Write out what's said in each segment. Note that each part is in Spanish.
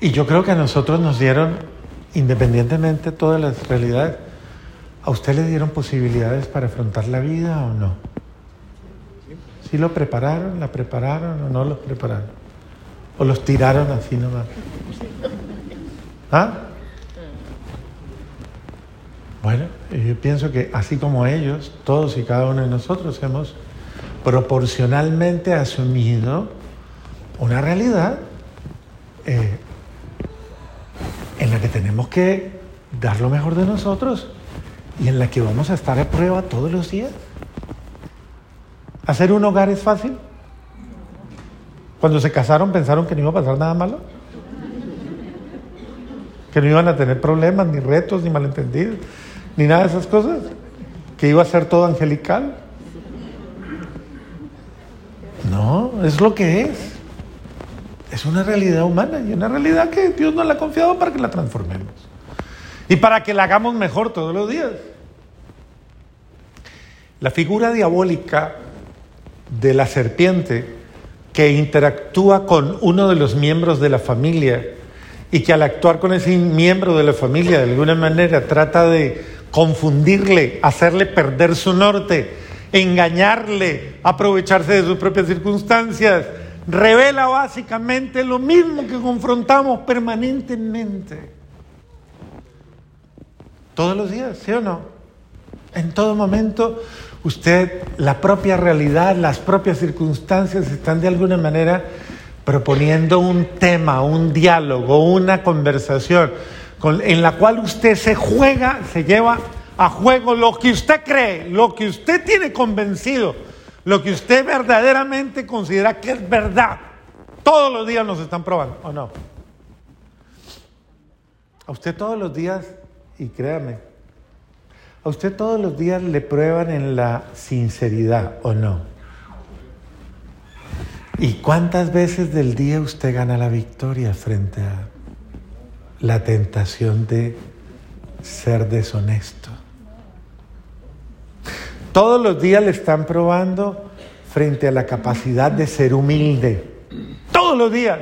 Y yo creo que a nosotros nos dieron, independientemente de todas las realidades, ¿a usted le dieron posibilidades para afrontar la vida o no? ¿Sí lo prepararon, la prepararon o no los prepararon? ¿O los tiraron así nomás? ¿Ah? Bueno, yo pienso que así como ellos, todos y cada uno de nosotros hemos proporcionalmente asumido una realidad eh, que dar lo mejor de nosotros y en la que vamos a estar a prueba todos los días. ¿Hacer un hogar es fácil? Cuando se casaron pensaron que no iba a pasar nada malo. Que no iban a tener problemas, ni retos, ni malentendidos, ni nada de esas cosas. Que iba a ser todo angelical. No, es lo que es. Es una realidad humana y una realidad que Dios nos la ha confiado para que la transformemos. Y para que la hagamos mejor todos los días. La figura diabólica de la serpiente que interactúa con uno de los miembros de la familia y que al actuar con ese miembro de la familia de alguna manera trata de confundirle, hacerle perder su norte, engañarle, aprovecharse de sus propias circunstancias, revela básicamente lo mismo que confrontamos permanentemente. Todos los días, ¿sí o no? En todo momento, usted, la propia realidad, las propias circunstancias están de alguna manera proponiendo un tema, un diálogo, una conversación en la cual usted se juega, se lleva a juego lo que usted cree, lo que usted tiene convencido lo que usted verdaderamente considera que es verdad, todos los días nos están probando, ¿o no? A usted todos los días, y créame, a usted todos los días le prueban en la sinceridad, ¿o no? ¿Y cuántas veces del día usted gana la victoria frente a la tentación de ser deshonesto? Todos los días le están probando frente a la capacidad de ser humilde. Todos los días.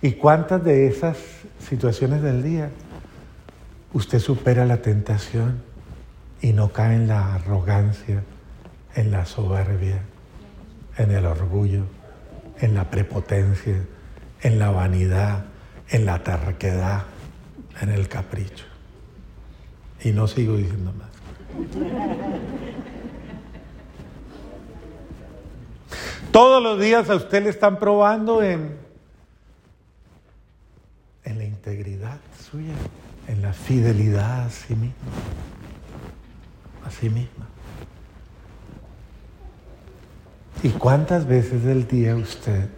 ¿Y cuántas de esas situaciones del día usted supera la tentación y no cae en la arrogancia, en la soberbia, en el orgullo, en la prepotencia, en la vanidad, en la terquedad, en el capricho? Y no sigo diciendo más. Todos los días a usted le están probando en, en la integridad suya, en la fidelidad a sí mismo, a sí misma. ¿Y cuántas veces del día usted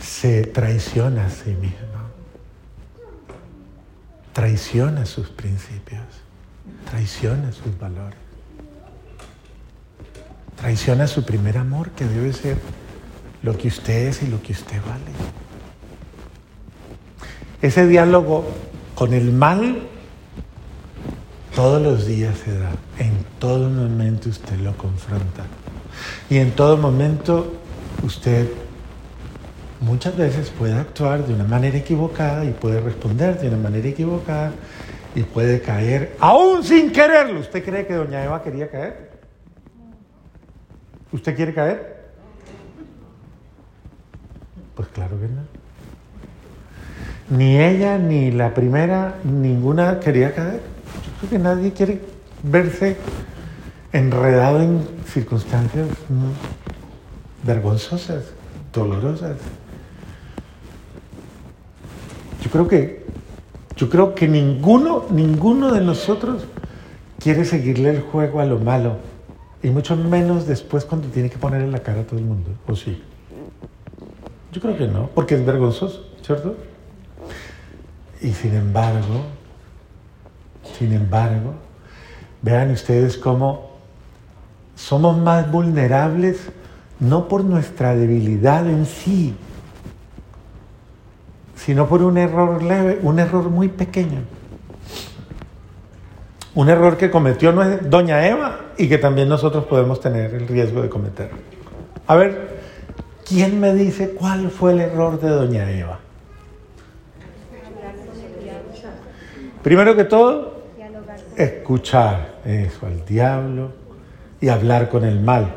se traiciona a sí mismo? Traiciona sus principios, traiciona sus valores, traiciona su primer amor que debe ser lo que usted es y lo que usted vale. Ese diálogo con el mal todos los días se da, en todo momento usted lo confronta y en todo momento usted muchas veces puede actuar de una manera equivocada y puede responder de una manera equivocada y puede caer, aún sin quererlo. ¿Usted cree que doña Eva quería caer? ¿Usted quiere caer? Pues claro que no. Ni ella, ni la primera, ninguna quería caer. Yo creo que nadie quiere verse enredado en circunstancias vergonzosas, dolorosas. Yo creo que, yo creo que ninguno, ninguno de nosotros quiere seguirle el juego a lo malo. Y mucho menos después cuando tiene que poner en la cara a todo el mundo. ¿O sí? Yo creo que no, porque es vergonzoso, ¿cierto? Y sin embargo, sin embargo, vean ustedes cómo somos más vulnerables no por nuestra debilidad en sí, sino por un error leve, un error muy pequeño. Un error que cometió doña Eva y que también nosotros podemos tener el riesgo de cometer. A ver, ¿Quién me dice cuál fue el error de doña Eva? Primero que todo, escuchar eso al diablo y hablar con el mal.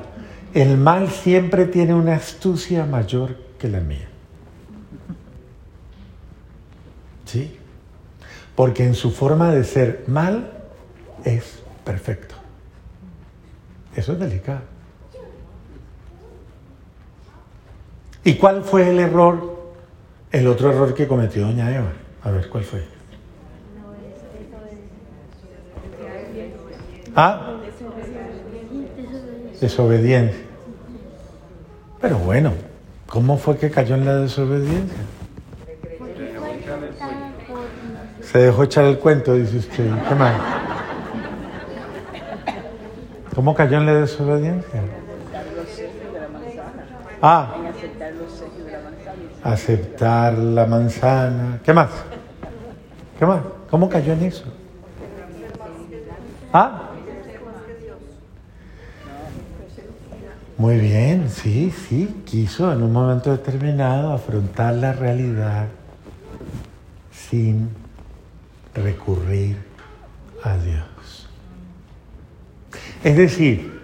El mal siempre tiene una astucia mayor que la mía. ¿Sí? Porque en su forma de ser mal es perfecto. Eso es delicado. ¿Y cuál fue el error? El otro error que cometió doña Eva. A ver, ¿cuál fue? ¿Ah? Desobediencia. Pero bueno, ¿cómo fue que cayó en la desobediencia? Se dejó echar el cuento, dice usted. ¿Qué más? ¿Cómo cayó en la desobediencia? Ah, aceptar la manzana. ¿Qué más? ¿Qué más? ¿Cómo cayó en eso? Ah, Muy bien, sí, sí, quiso en un momento determinado afrontar la realidad sin recurrir a Dios. Es decir,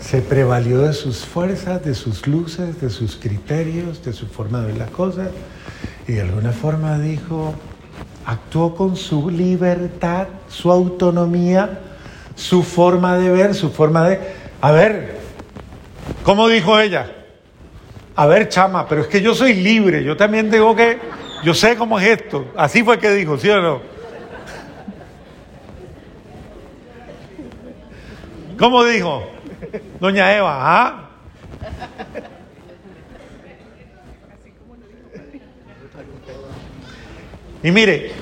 se prevalió de sus fuerzas, de sus luces, de sus criterios, de su forma de ver las cosas y de alguna forma dijo, actuó con su libertad, su autonomía, su forma de ver, su forma de... A ver, ¿Cómo dijo ella? A ver, chama, pero es que yo soy libre, yo también digo que, yo sé cómo es esto. Así fue que dijo, ¿sí o no? ¿Cómo dijo? Doña Eva, ¿ah? Y mire,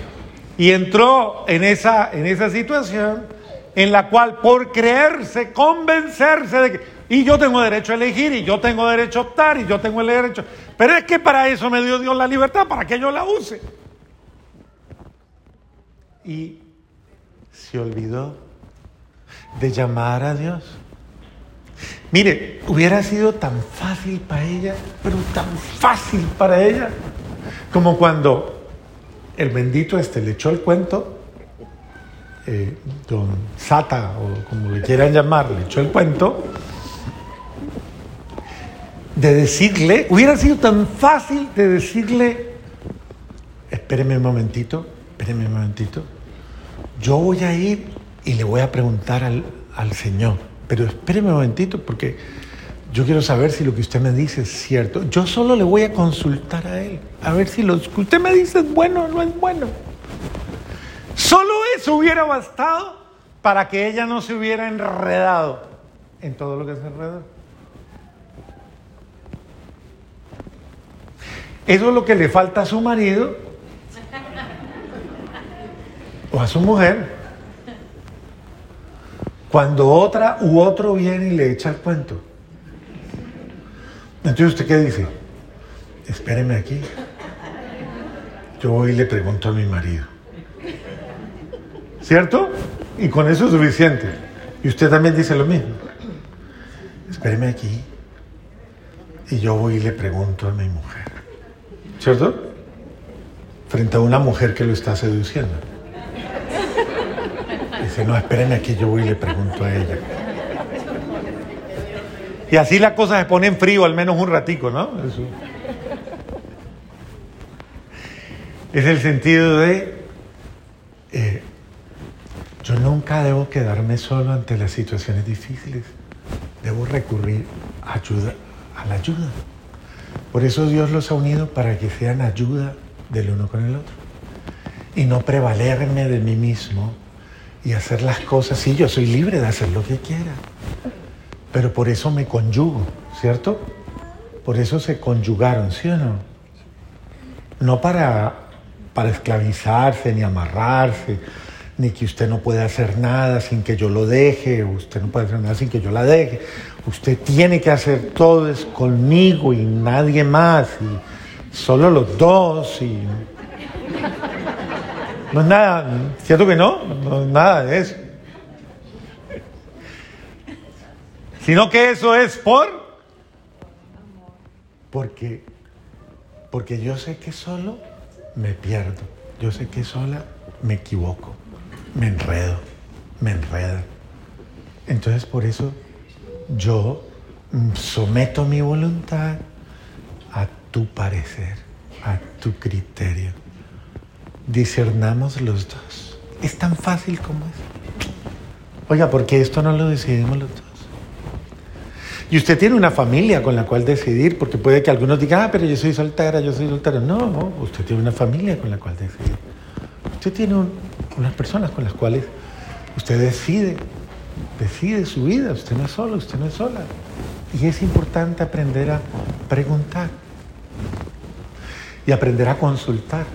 y entró en esa, en esa situación en la cual por creerse, convencerse de que y yo tengo derecho a elegir, y yo tengo derecho a optar, y yo tengo el derecho. Pero es que para eso me dio Dios la libertad, para que yo la use. Y se olvidó de llamar a Dios. Mire, hubiera sido tan fácil para ella, pero tan fácil para ella, como cuando el bendito este le echó el cuento, eh, don Sata, o como le quieran llamar, le echó el cuento, de decirle, hubiera sido tan fácil de decirle, espéreme un momentito, espéreme un momentito, yo voy a ir y le voy a preguntar al, al Señor, pero espéreme un momentito porque yo quiero saber si lo que usted me dice es cierto. Yo solo le voy a consultar a Él, a ver si lo que usted me dice es bueno o no es bueno. Solo eso hubiera bastado para que ella no se hubiera enredado en todo lo que se enredó. Eso es lo que le falta a su marido o a su mujer cuando otra u otro viene y le echa el cuento. Entonces, ¿usted qué dice? Espéreme aquí. Yo voy y le pregunto a mi marido. ¿Cierto? Y con eso es suficiente. Y usted también dice lo mismo. Espéreme aquí. Y yo voy y le pregunto a mi mujer. ¿Cierto? Frente a una mujer que lo está seduciendo. No, espérenme aquí, yo voy y le pregunto a ella. Y así la cosa se pone en frío, al menos un ratico, ¿no? Es el sentido de, eh, yo nunca debo quedarme solo ante las situaciones difíciles. Debo recurrir a a la ayuda. Por eso Dios los ha unido para que sean ayuda del uno con el otro. Y no prevalerme de mí mismo y hacer las cosas. Sí, yo soy libre de hacer lo que quiera. Pero por eso me conyugo, ¿cierto? Por eso se conyugaron, ¿sí o no? No para, para esclavizarse ni amarrarse, ni que usted no puede hacer nada sin que yo lo deje, usted no puede hacer nada sin que yo la deje. Usted tiene que hacer todo es conmigo y nadie más, y solo los dos, y no es nada, ¿cierto que no? No es nada de eso. Sino que eso es por Porque, porque yo sé que solo me pierdo. Yo sé que sola me equivoco, me enredo, me enredo. Entonces por eso yo someto mi voluntad a tu parecer, a tu criterio. Discernamos los dos. Es tan fácil como es. Oiga, porque esto no lo decidimos los dos. Y usted tiene una familia con la cual decidir, porque puede que algunos digan, ah, pero yo soy soltera, yo soy soltera. No, no, usted tiene una familia con la cual decidir. Usted tiene unas personas con las cuales usted decide, decide su vida. Usted no es solo, usted no es sola. Y es importante aprender a preguntar y aprender a consultar.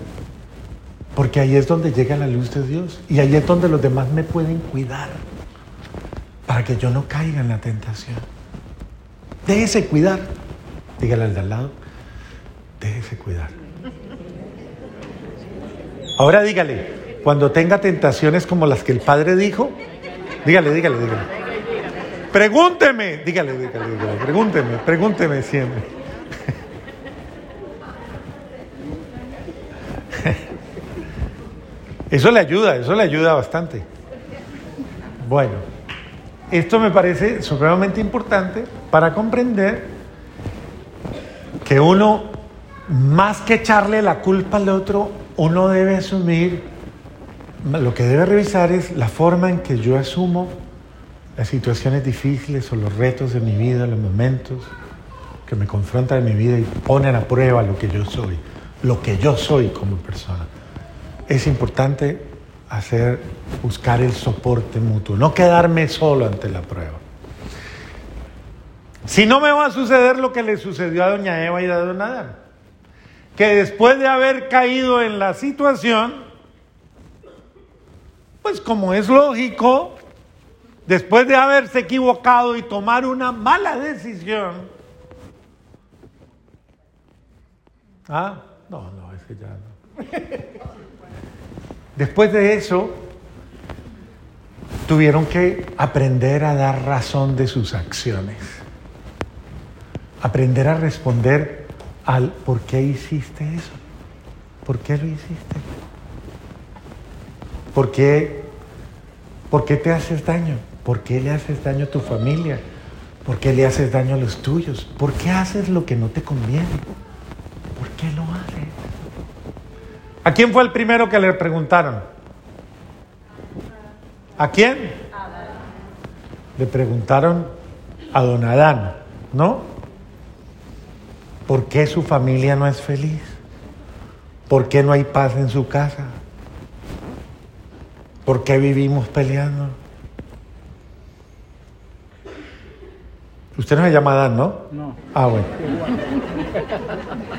Porque ahí es donde llega la luz de Dios. Y ahí es donde los demás me pueden cuidar. Para que yo no caiga en la tentación. Déjese cuidar. Dígale al de al lado. Déjese cuidar. Ahora dígale, cuando tenga tentaciones como las que el Padre dijo, dígale, dígale, dígale. Pregúnteme, dígale, dígale, dígale, pregúnteme, pregúnteme siempre. Eso le ayuda, eso le ayuda bastante. Bueno, esto me parece supremamente importante para comprender que uno, más que echarle la culpa al otro, uno debe asumir, lo que debe revisar es la forma en que yo asumo las situaciones difíciles o los retos de mi vida, los momentos que me confrontan en mi vida y ponen a prueba lo que yo soy, lo que yo soy como persona es importante hacer, buscar el soporte mutuo, no quedarme solo ante la prueba. Si no me va a suceder lo que le sucedió a doña Eva y a don Adán, que después de haber caído en la situación, pues como es lógico, después de haberse equivocado y tomar una mala decisión, ah, no, no, es que ya no. Después de eso, tuvieron que aprender a dar razón de sus acciones, aprender a responder al ¿por qué hiciste eso? ¿Por qué lo hiciste? ¿Por qué, ¿Por qué te haces daño? ¿Por qué le haces daño a tu familia? ¿Por qué le haces daño a los tuyos? ¿Por qué haces lo que no te conviene? ¿Por qué lo haces? ¿A quién fue el primero que le preguntaron? ¿A quién? Le preguntaron a don Adán, ¿no? ¿Por qué su familia no es feliz? ¿Por qué no hay paz en su casa? ¿Por qué vivimos peleando? Usted no se llama Adán, ¿no? No. Ah, bueno.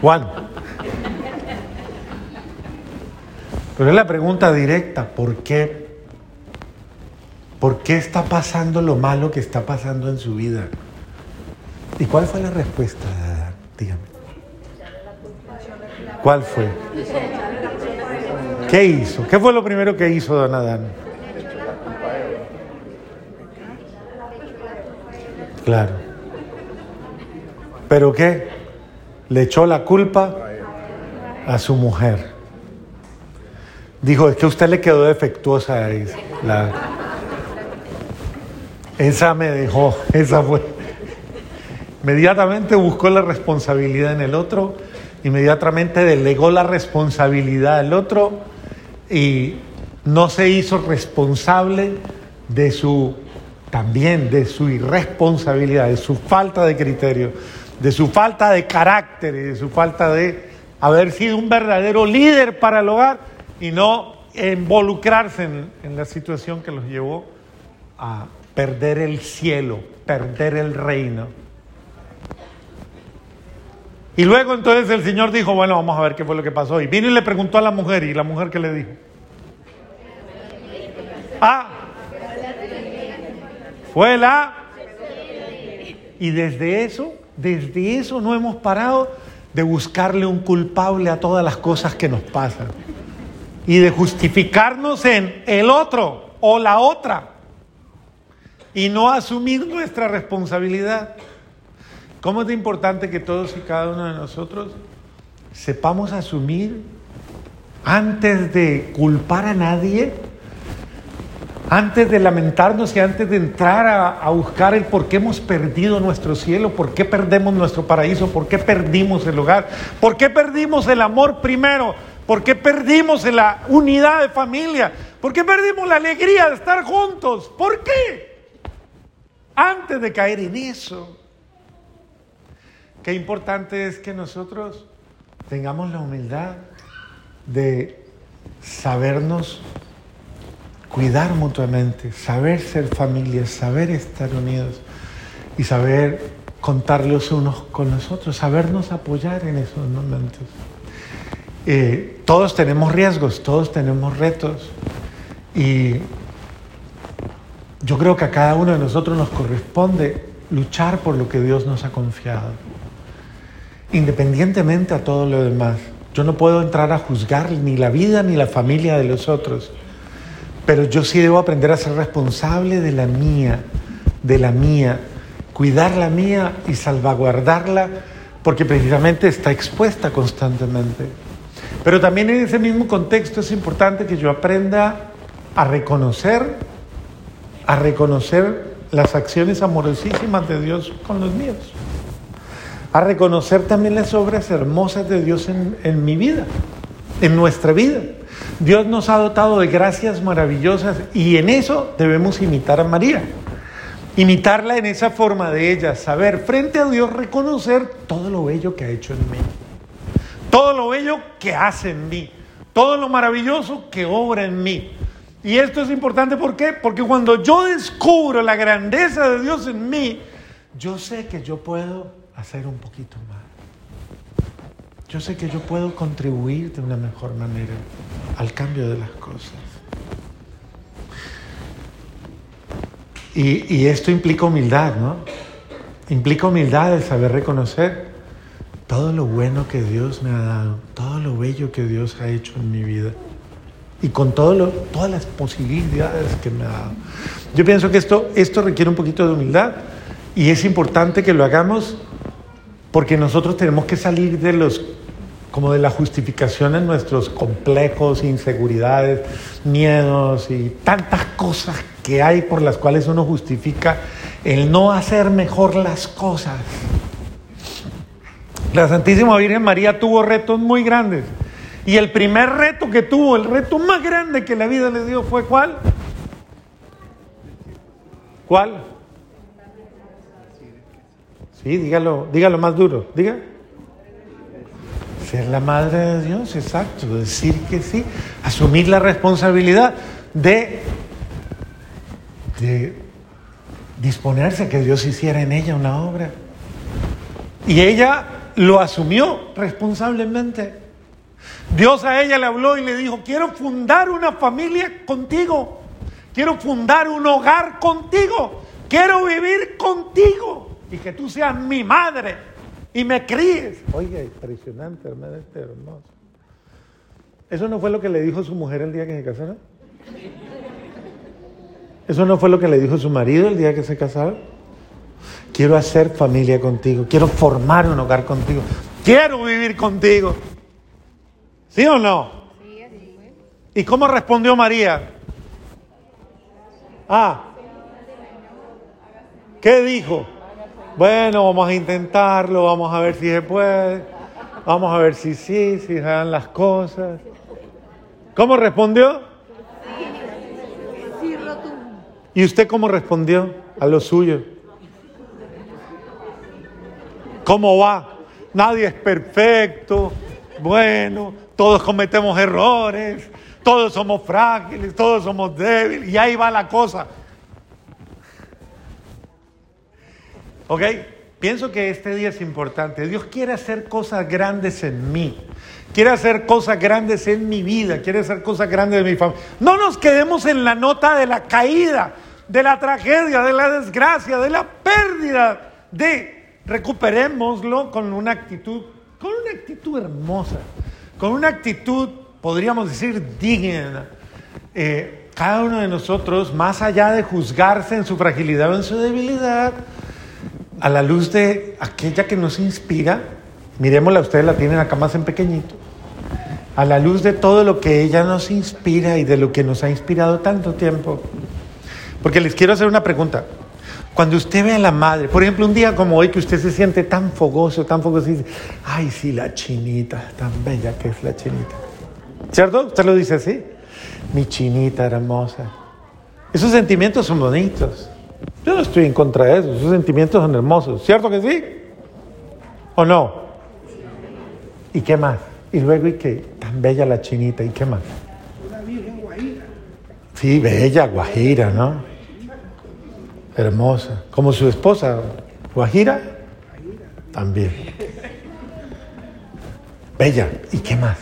Juan. Pero es la pregunta directa, ¿por qué? ¿Por qué está pasando lo malo que está pasando en su vida? ¿Y cuál fue la respuesta? Dígame. ¿Cuál fue? ¿Qué hizo? ¿Qué fue lo primero que hizo don Adán? Claro. ¿Pero qué? Le echó la culpa a su mujer. Dijo, es que a usted le quedó defectuosa. Esa me dejó, esa fue. Inmediatamente buscó la responsabilidad en el otro, inmediatamente delegó la responsabilidad al otro y no se hizo responsable de su, también de su irresponsabilidad, de su falta de criterio, de su falta de carácter y de su falta de haber sido un verdadero líder para el hogar y no involucrarse en, la situación que los llevó a perder el cielo, perder el reino. Y luego entonces el Señor dijo, bueno, vamos a ver qué fue lo que pasó. Y vino y le preguntó a la mujer, y la mujer qué le dijo. Ah, fue la... Y desde eso, desde eso no hemos parado de buscarle un culpable a todas las cosas que nos pasan y de justificarnos en el otro o la otra y no asumir nuestra responsabilidad. ¿Cómo es importante que todos y cada uno de nosotros sepamos asumir antes de culpar a nadie, antes de lamentarnos y antes de entrar a, buscar el por qué hemos perdido nuestro cielo, por qué perdemos nuestro paraíso, por qué perdimos el hogar, por qué perdimos el amor primero, por qué perdimos la unidad de familia, por qué perdimos la alegría de estar juntos, ¿por qué? Antes de caer en eso, qué importante es que nosotros tengamos la humildad de sabernos cuidar mutuamente, saber ser familia, saber estar unidos y saber contar los unos con los otros, sabernos apoyar en esos momentos. Eh, todos tenemos riesgos, todos tenemos retos y yo creo que a cada uno de nosotros nos corresponde luchar por lo que Dios nos ha confiado, independientemente a todo lo demás. Yo no puedo entrar a juzgar ni la vida ni la familia de los otros, pero yo sí debo aprender a ser responsable de la mía, de la mía, cuidar la mía y salvaguardarla, porque precisamente está expuesta constantemente. Pero también en ese mismo contexto es importante que yo aprenda a reconocer, a reconocer las acciones amorosísimas de Dios con los míos a reconocer también las obras hermosas de Dios en, mi vida, en nuestra vida. Dios nos ha dotado de gracias maravillosas y en eso debemos imitar a María. Imitarla en esa forma de ella, saber frente a Dios reconocer todo lo bello que ha hecho en mí, todo lo bello que hace en mí, todo lo maravilloso que obra en mí. Y esto es importante ¿por qué? Porque cuando yo descubro la grandeza de Dios en mí, yo sé que yo puedo hacer un poquito más. Yo sé que yo puedo contribuir de una mejor manera al cambio de las cosas. Y, esto implica humildad, ¿no? Implica humildad el saber reconocer todo lo bueno que Dios me ha dado, todo lo bello que Dios ha hecho en mi vida y con todas las posibilidades que me ha dado. Yo pienso que esto, esto requiere un poquito de humildad y es importante que lo hagamos porque nosotros tenemos que salir de los como de la justificación en nuestros complejos, inseguridades, miedos y tantas cosas que hay por las cuales uno justifica el no hacer mejor las cosas. La Santísima Virgen María tuvo retos muy grandes. Y el primer reto que tuvo, el reto más grande que la vida le dio fue ¿cuál? ¿Cuál? Sí, dígalo, dígalo más duro, diga. Ser la madre de Dios, exacto, decir que sí, asumir la responsabilidad de, de disponerse a que Dios hiciera en ella una obra. Y ella lo asumió responsablemente. Dios a ella le habló y le dijo, quiero fundar una familia contigo, quiero fundar un hogar contigo, quiero vivir contigo y que tú seas mi madre y me críes. Oiga, impresionante, hermano, este hermoso. ¿Eso no fue lo que le dijo su mujer el día que se casaron? ¿Eso no fue lo que le dijo su marido el día que se casaron? Quiero hacer familia contigo, quiero formar un hogar contigo, quiero vivir contigo. ¿Sí o no? ¿Y cómo respondió María? Ah, ¿qué dijo? Bueno, vamos a intentarlo, vamos a ver si se puede, vamos a ver si sí, si se dan las cosas. ¿Cómo respondió? ¿Y usted cómo respondió a lo suyo? ¿Cómo va? Nadie es perfecto. Bueno, todos cometemos errores, todos somos frágiles, todos somos débiles, y ahí va la cosa. ¿Ok? Pienso que este día es importante. Dios quiere hacer cosas grandes en mí. Quiere hacer cosas grandes en mi vida. Quiere hacer cosas grandes en mi familia. No nos quedemos en la nota de la caída, de la tragedia, de la desgracia, de la pérdida. De recuperémoslo con una actitud, con una actitud hermosa, con una actitud, podríamos decir, digna. Eh, cada uno de nosotros, más allá de juzgarse en su fragilidad o en su debilidad, a la luz de aquella que nos inspira, miremosla, ustedes la tienen acá más en pequeñito, a la luz de todo lo que ella nos inspira y de lo que nos ha inspirado tanto tiempo. Porque les quiero hacer una pregunta. Cuando usted ve a la madre, por ejemplo, un día como hoy que usted se siente tan fogoso, tan fogoso, y dice, ay, sí, la chinita, tan bella que es la chinita. ¿Cierto? Usted lo dice así. Mi chinita hermosa. Esos sentimientos son bonitos. Yo no estoy en contra de eso, esos sentimientos son hermosos, ¿cierto que sí? ¿O no? ¿Y qué más? Y luego, ¿y qué? Tan bella la chinita, ¿y qué más? Una virgen guajira. Sí, bella, guajira, ¿no? Hermosa. Como su esposa, guajira, también. Bella, ¿y qué más?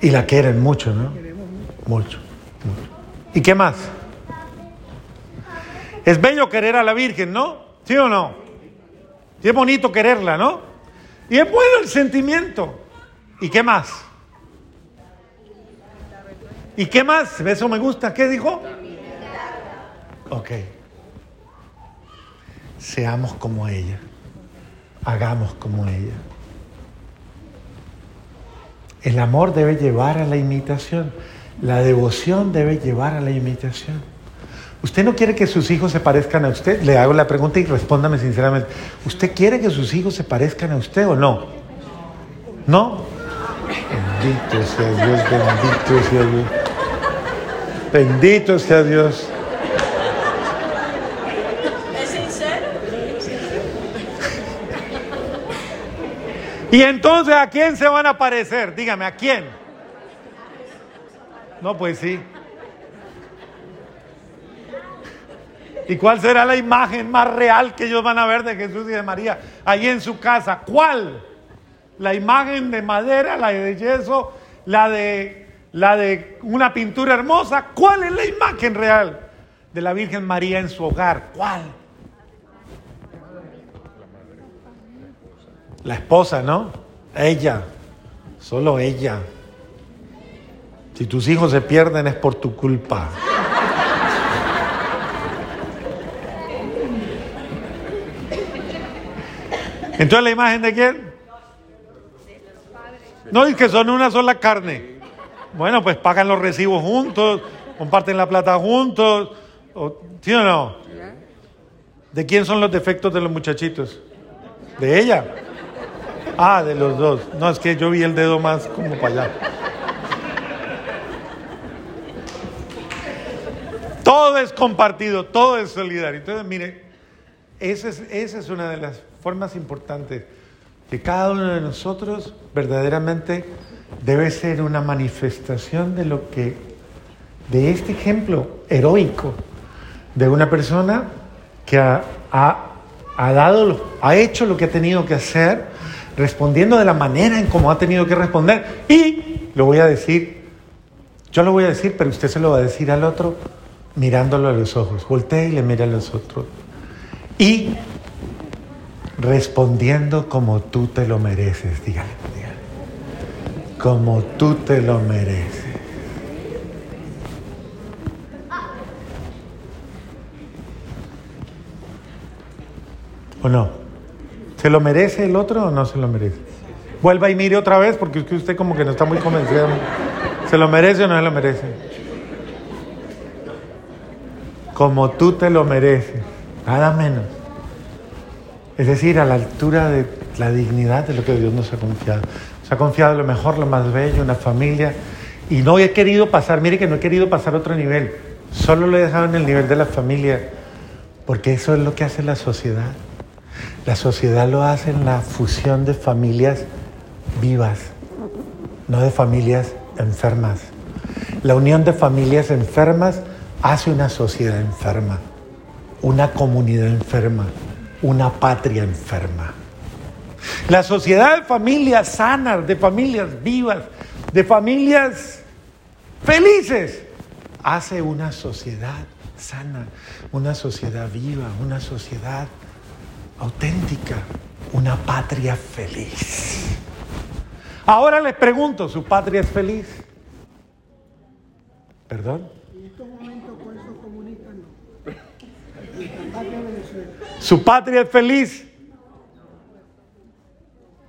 Y la quieren mucho, ¿no? Mucho. Mucho. ¿Y qué más? Es bello querer a la Virgen, ¿no? ¿Sí o no? Sí es bonito quererla, ¿no? Y es bueno el sentimiento. ¿Y qué más? ¿Y qué más? Eso me gusta. ¿Qué dijo? Ok. Seamos como ella. Hagamos como ella. El amor debe llevar a la imitación. La devoción debe llevar a la imitación. ¿Usted no quiere que sus hijos se parezcan a usted? Le hago la pregunta y respóndame sinceramente. ¿Usted quiere que sus hijos se parezcan a usted o no? ¿No? Bendito sea Dios, bendito sea Dios. Bendito sea Dios. Y entonces, ¿a quién se van a parecer? Dígame, ¿a quién? No, pues sí. ¿Y cuál será la imagen más real que ellos van a ver de Jesús y de María ahí en su casa? ¿Cuál? La imagen de madera, la de yeso, la de, la de una pintura hermosa. ¿Cuál es la imagen real de la Virgen María en su hogar? ¿Cuál? La esposa, ¿no? Ella, solo ella. Si tus hijos se pierden es por tu culpa. Entonces la imagen de quién? No, es que son una sola carne. Bueno, pues pagan los recibos juntos, comparten la plata juntos. ¿Sí o no? ¿De quién son los defectos de los muchachitos? ¿De ella? Ah, de los dos. No, es que yo vi el dedo más como para allá. Todo es compartido, todo es solidario. Entonces, mire, esa es, esa es una de las formas importantes, que cada uno de nosotros verdaderamente debe ser una manifestación de lo que, de este ejemplo heroico de una persona que ha, ha- ha dado, ha hecho lo que ha tenido que hacer, respondiendo de la manera en cómo ha tenido que responder. Y lo voy a decir, yo lo voy a decir, pero usted se lo va a decir al otro mirándolo a los ojos. Voltea y le mira a los otros. Y respondiendo como tú te lo mereces, dígale, dígale. Como tú te lo mereces. ¿O no? ¿Se lo merece el otro o no se lo merece? Vuelva y mire otra vez porque es que usted como que no está muy convencido. ¿Se lo merece o no se lo merece? Como tú te lo mereces, nada menos. Es decir, a la altura de la dignidad de lo que Dios nos ha confiado. Nos ha confiado lo mejor, lo más bello, una familia. Y no he querido pasar, mire que no he querido pasar a otro nivel. Solo lo he dejado en el nivel de la familia, porque eso es lo que hace la sociedad. La sociedad lo hace en la fusión de familias vivas, no de familias enfermas. La unión de familias enfermas hace una sociedad enferma, una comunidad enferma, una patria enferma. La sociedad de familias sanas, de familias vivas, de familias felices, hace una sociedad sana, una sociedad viva, una sociedad auténtica, una patria feliz. Ahora les pregunto, ¿su patria es feliz? ¿Perdón? En estos momentos con esos comunistas no. Su patria es feliz.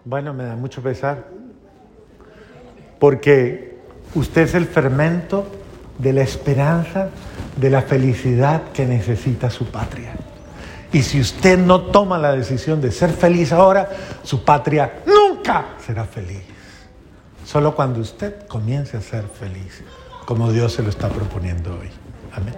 Bueno, me da mucho pesar. Porque usted es el fermento de la esperanza, de la felicidad que necesita su patria. Y si usted no toma la decisión de ser feliz ahora, su patria nunca será feliz. Solo cuando usted comience a ser feliz, como Dios se lo está proponiendo hoy. Amén.